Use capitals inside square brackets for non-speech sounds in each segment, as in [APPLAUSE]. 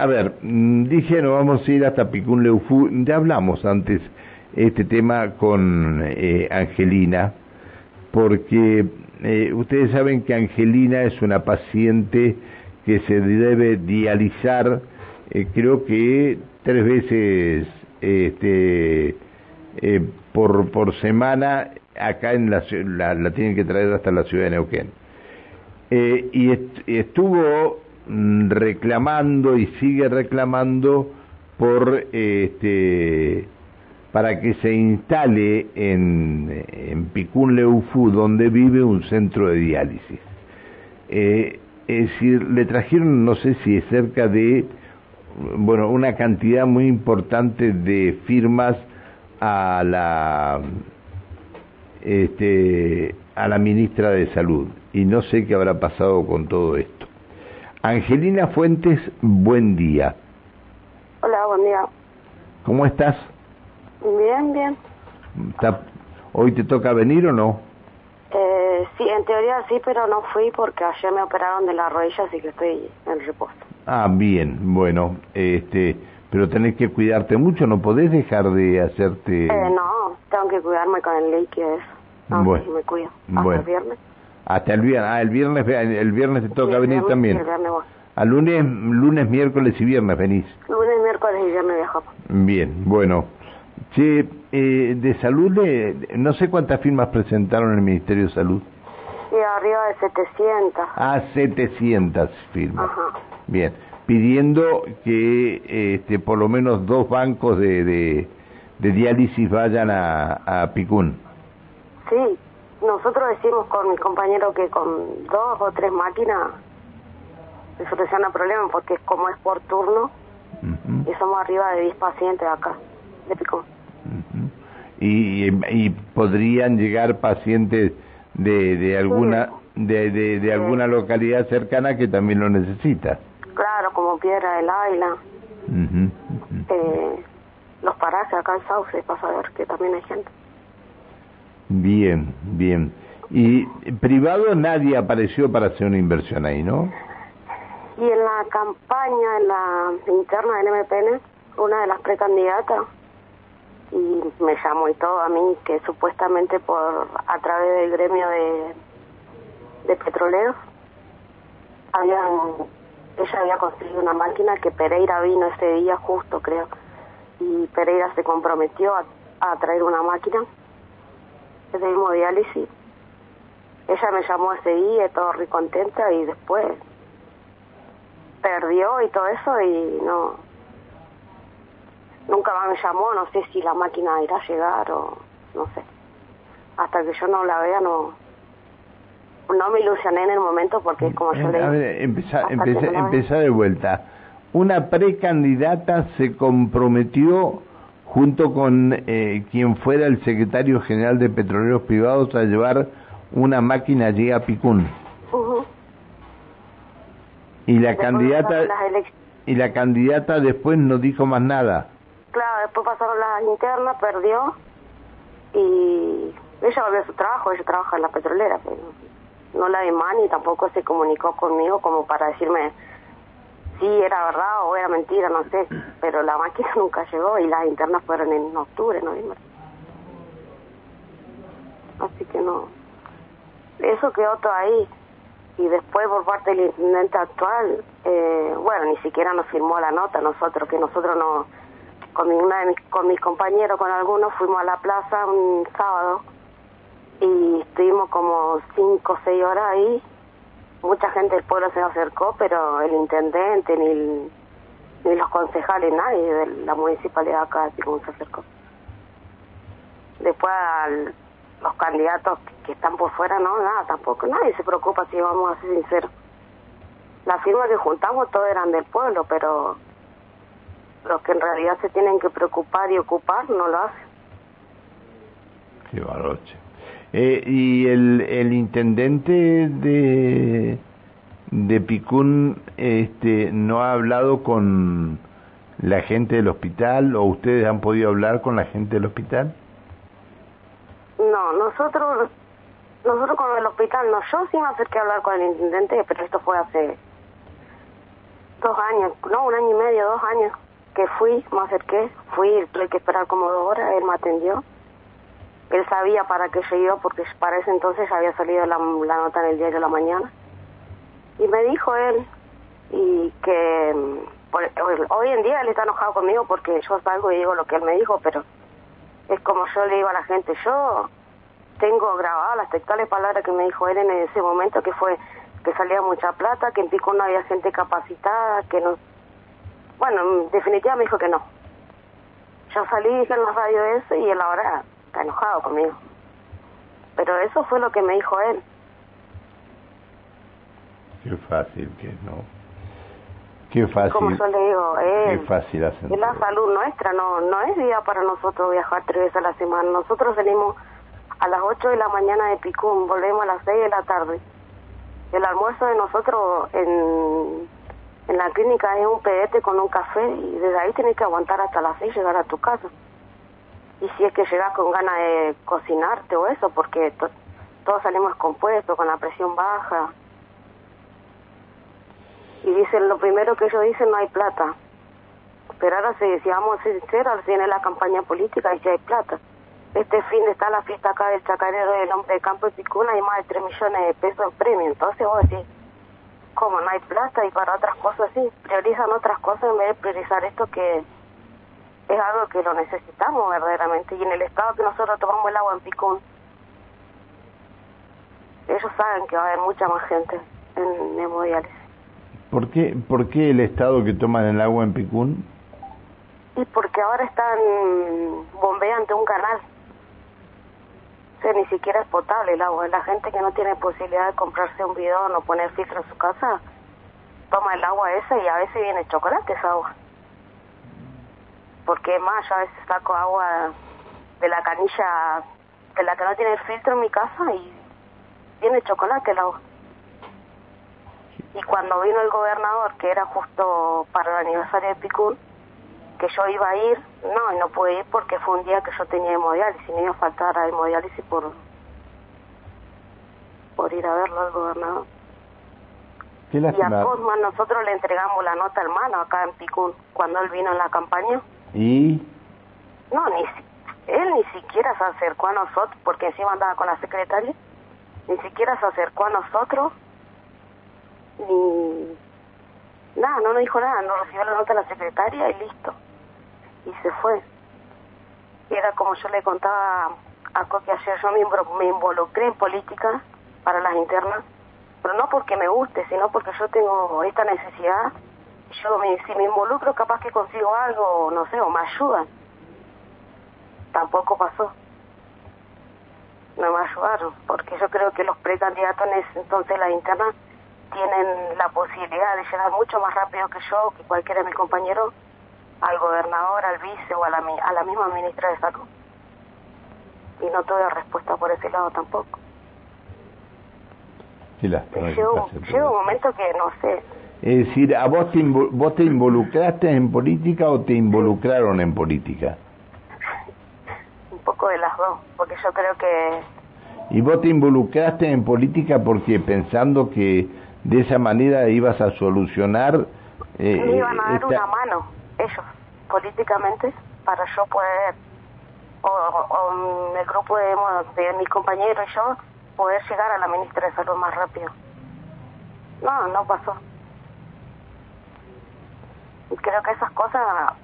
a ver, mm, dije no vamos a ir hasta Picún Leufú, ya hablamos antes este tema con eh, Angelina, porque eh, ustedes saben que Angelina es una paciente que se debe dializar, eh, creo que tres veces este, por, por semana, acá en la, la, tienen que traer hasta la ciudad de Neuquén. y estuvo reclamando y sigue reclamando por este para que se instale en, en Picún donde vive un centro de diálisis. Eh, es decir, le trajeron, no sé si es cerca de, bueno, una cantidad muy importante de firmas a la, este, a la ministra de Salud y no sé qué habrá pasado con todo esto. Angelina Fuentes, buen día. Hola, buen día. ¿Cómo estás? Bien, bien. ¿Hoy te toca venir o no? Eh, sí, en teoría sí, pero no fui porque ayer me operaron de la rodilla, así que estoy en reposo. Ah, bien, bueno, este, pero tenés que cuidarte mucho, no podés dejar de hacerte... Eh, no, tengo que cuidarme con el líquido No, bueno, sí, me cuido. Hasta el viernes. Hasta el viernes, ah, el viernes, el viernes te toca venir también. El viernes A lunes, lunes, miércoles y viernes venís. Lunes, miércoles y viernes viajamos. Bien, bueno. Sí, eh, de salud, no sé cuántas firmas presentaron en el Ministerio de Salud. Sí, arriba de 700. Ah, 700 firmas. Ajá. Bien, pidiendo que este, por lo menos dos bancos de, de, diálisis vayan a, a Picún. Sí, nosotros decimos con mi compañero que con dos o tres máquinas se soluciona el problema porque como es por turno y somos arriba de 10 pacientes acá de Picún y, y podrían llegar pacientes de, de alguna de, de, alguna localidad cercana que también lo necesita. Claro, como Piedra del Águila. Eh, los parajes acá en Sauce, para saber que también hay gente. Bien, bien. Y privado nadie apareció para hacer una inversión ahí, ¿no? Y en la campaña, en la interna del MPN, una de las precandidatas y me llamó y todo a mí que supuestamente por a través del gremio de, de petroleros habían ella había conseguido una máquina que Pereira vino ese día justo creo y Pereira se comprometió a, a traer una máquina de hemodiálisis ella me llamó ese día todo muy contenta y después perdió y todo eso y no nunca me llamó, no sé si la máquina irá a llegar o no sé. Hasta que yo no la vea no no me ilusioné en el momento porque es como yo le A ver, empezá, de vuelta. Una precandidata se comprometió junto con eh, quien fuera el secretario general de Petroleros Privados a llevar una máquina allí a Picún. Y la candidata y la candidata después no dijo más nada. Claro, después pasaron las internas, perdió y ella volvió a su trabajo, ella trabaja en la petrolera, pero no la vi más ni tampoco se comunicó conmigo como para decirme si era verdad o era mentira, no sé, pero la máquina [LAUGHS] nunca llegó y las internas fueron en octubre, noviembre. Así que no. Eso quedó todo ahí. Y después por parte del intendente actual, eh, bueno, ni siquiera nos firmó la nota nosotros, que nosotros no con, mi, de mis, con mis compañeros, con algunos, fuimos a la plaza un sábado y estuvimos como cinco o seis horas ahí. Mucha gente del pueblo se acercó, pero el intendente ni, ni los concejales, nadie de la municipalidad acá de se acercó. Después los candidatos que están por fuera, no, nada, tampoco, nadie se preocupa si vamos a ser sinceros. Las firmas que juntamos todas eran del pueblo, pero los que en realidad se tienen que preocupar y ocupar no lo hacen. Qué baroche. Eh, ¿Y el, intendente de, de Picún este, no ha hablado con la gente del hospital o ustedes han podido hablar con la gente del hospital? No, nosotros nosotros con el hospital no. Yo sí me acerqué a hablar con el intendente, pero esto fue hace dos años, no, un año y medio, dos años que fui, me acerqué, fui, tuve que esperar como dos horas, él me atendió. Él sabía para qué yo iba porque para ese entonces había salido la, la nota en el diario de la mañana. Y me dijo él y que hoy en día él está enojado conmigo porque yo salgo y digo lo que él me dijo, pero es como yo le digo a la gente, yo tengo grabadas las textuales palabras que me dijo él en ese momento, que fue que salía mucha plata, que en Pico no había gente capacitada, que no... Bueno, en definitiva me dijo que no. Yo salí, dije en la radio eso y él ahora está enojado conmigo. Pero eso fue lo que me dijo él. Qué fácil que no. Qué fácil. Como yo le digo, es, fácil es la salud nuestra, no no es vida para nosotros viajar tres veces a la semana. Nosotros venimos a las 8 de la mañana de Picún, volvemos a las 6 de la tarde. El almuerzo de nosotros en, en la clínica es un pedete con un café y desde ahí tienes que aguantar hasta las 6 llegar a tu casa. Y si es que llegas con ganas de cocinarte o eso, porque todos salimos compuestos, con la presión baja. Y dicen, lo primero que ellos dicen, no hay plata. Pero ahora, si, si vamos a ser sinceros, viene la campaña política y si hay plata. Este fin de está la fiesta acá del chacarero del hombre de campo de Picuna y más de 3 millones de pesos en premio. Entonces vos decís, ¿cómo no hay plata? Y para otras cosas sí, priorizan otras cosas en vez de priorizar esto que es algo que lo necesitamos verdaderamente. Y en el estado que nosotros tomamos el agua en Picún, ellos saben que va a haber mucha más gente en hemodiálisis. ¿Por qué, ¿Por qué el estado que toman el agua en Picún? Y porque ahora están bombeando un canal ni siquiera es potable el agua. La gente que no tiene posibilidad de comprarse un bidón o poner filtro en su casa, toma el agua esa y a veces viene chocolate esa agua. Porque más, yo a veces saco agua de la canilla de la que no tiene el filtro en mi casa y viene chocolate el agua. Y cuando vino el gobernador, que era justo para el aniversario de Picún, que yo iba a ir, no, y no pude ir porque fue un día que yo tenía hemodiálisis, me iba a faltar a hemodiálisis por, por ir a verlo al gobernador. y a Cosman nosotros le entregamos la nota al mano acá en Picún, cuando él vino en la campaña. ¿Y? No, ni él ni siquiera se acercó a nosotros, porque encima andaba con la secretaria, ni siquiera se acercó a nosotros, ni... Nada, no nos dijo nada, no recibió la nota de la secretaria y listo y se fue. Era como yo le contaba a Coque ayer, yo me, involucré en política para las internas, pero no porque me guste, sino porque yo tengo esta necesidad. Yo me, si me involucro capaz que consigo algo, no sé, o me ayudan. Tampoco pasó. No me ayudaron, porque yo creo que los precandidatos entonces las internas tienen la posibilidad de llegar mucho más rápido que yo, que cualquiera de mis compañeros, al gobernador, al vice o a la, a la misma ministra de Salud. Y no tuve respuesta por ese lado tampoco. llega, un momento que no sé. Es decir, ¿a vos te, vos te involucraste en política o te involucraron en política? un poco de las dos, porque yo creo que... ¿Y vos te involucraste en política porque pensando que de esa manera ibas a solucionar... Eh, Me iban a dar una mano ellos políticamente para yo poder, o, el grupo de, de mis compañeros y yo, poder llegar a la ministra de Salud más rápido. No, no pasó. Y creo que esas cosas,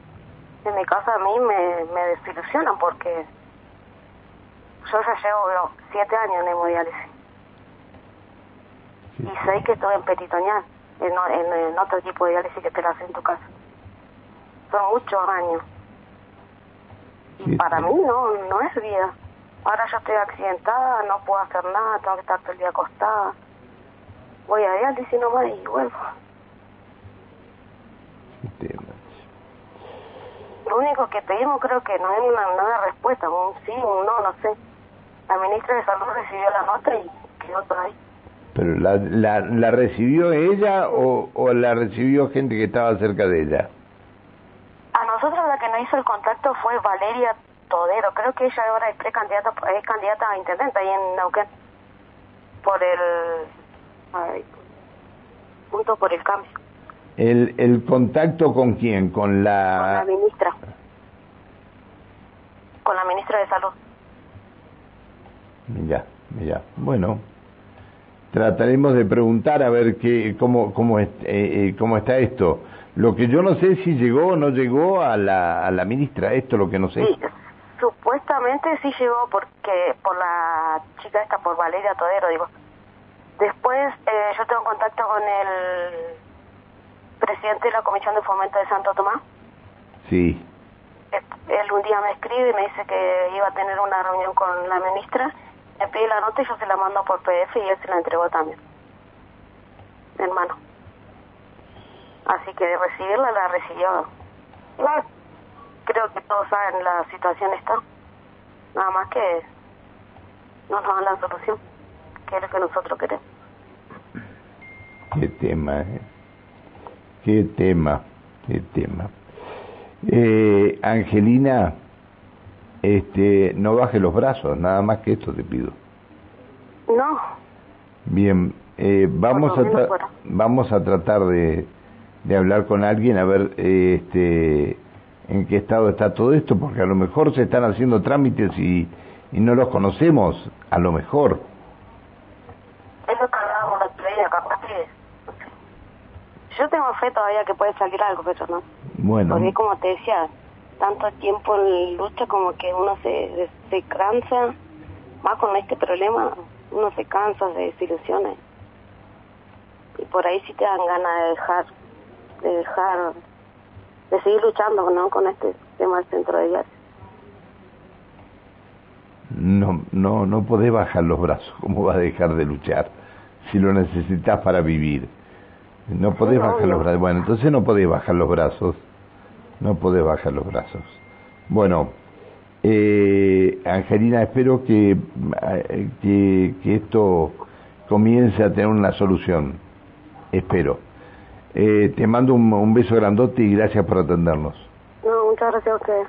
en mi caso, a mí me, me desilusionan porque yo ya llevo siete años en hemodiálisis. Y sé que estuve en peritoneal, en, en, en, otro tipo de diálisis que te la haces en tu casa son muchos años. Y para mí no, no es vida. Ahora yo estoy accidentada, no puedo hacer nada, tengo que estar todo el día acostada. Voy a diálisis nomás y vuelvo. Lo único que pedimos creo que no es una, una respuesta, un sí, un no, no sé. La ministra de Salud recibió la nota y quedó por ahí. ¿Pero la, la, la recibió ella o, o la recibió gente que estaba cerca de ella? nosotros la que nos hizo el contacto fue Valeria Todero. Creo que ella ahora es precandidata, es candidata a intendente ahí en Neuquén. Por el... punto por el cambio. El, el contacto con quién? Con la... Con la ministra. Con la ministra de Salud. Ya, ya. Bueno, trataremos de preguntar a ver qué, cómo, cómo, eh, eh, cómo está esto. Lo que yo no sé si llegó o no llegó a la, a la ministra, esto es lo que no sé. Sí, supuestamente sí llegó porque por la chica esta, por Valeria Todero, digo. Después eh, yo tengo contacto con el presidente de la Comisión de Fomento de Santo Tomás. Sí. Él un día me escribe y me dice que iba a tener una reunión con la ministra. Me pide la nota y yo se la mando por PDF y él se la entregó también. hermano. Así que de recibirla la recibió. creo que todos saben la situación está. Nada más que no nos dan la solución, que es lo que nosotros queremos. Qué tema, ¿eh? Qué tema, qué tema. Eh, Angelina, este, no baje los brazos, nada más que esto te pido. No. Bien, eh, vamos, a vamos a tratar de, de hablar con alguien a ver este en qué estado está todo esto, porque a lo mejor se están haciendo trámites y, y no los conocemos, a lo mejor. Es lo que hablábamos la capaz que... Yo tengo fe todavía que puede salir algo, pero no. Bueno. Porque como te decía, tanto tiempo en lucha como que uno se, se cansa, más con este problema, uno se cansa, se desilusiona. Y por ahí sí te dan ganas de dejar de dejar, de seguir luchando ¿no? con este tema del centro de viajes. No, no, no podés bajar los brazos. ¿Cómo vas a dejar de luchar si lo necesitas para vivir? No podés bajar los brazos. Bueno, entonces no podés bajar los brazos. No podés bajar los brazos. Bueno, eh, Angelina, espero que, eh, que, que esto comience a tener una solución. Espero. Eh, te mando un, beso grandote y gracias por atendernos. No, muchas gracias a usted.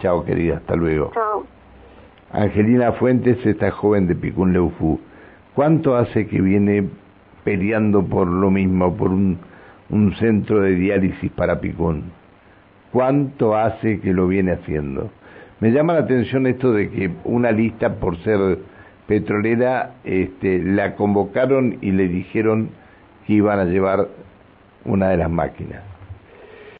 Chao, querida, hasta luego. Chao. Angelina Fuentes, esta joven de Picún Leufú, ¿cuánto hace que viene peleando por lo mismo, por un, centro de diálisis para Picún? ¿Cuánto hace que lo viene haciendo? Me llama la atención esto de que una lista por ser petrolera este, la convocaron y le dijeron que iban a llevar una de las máquinas.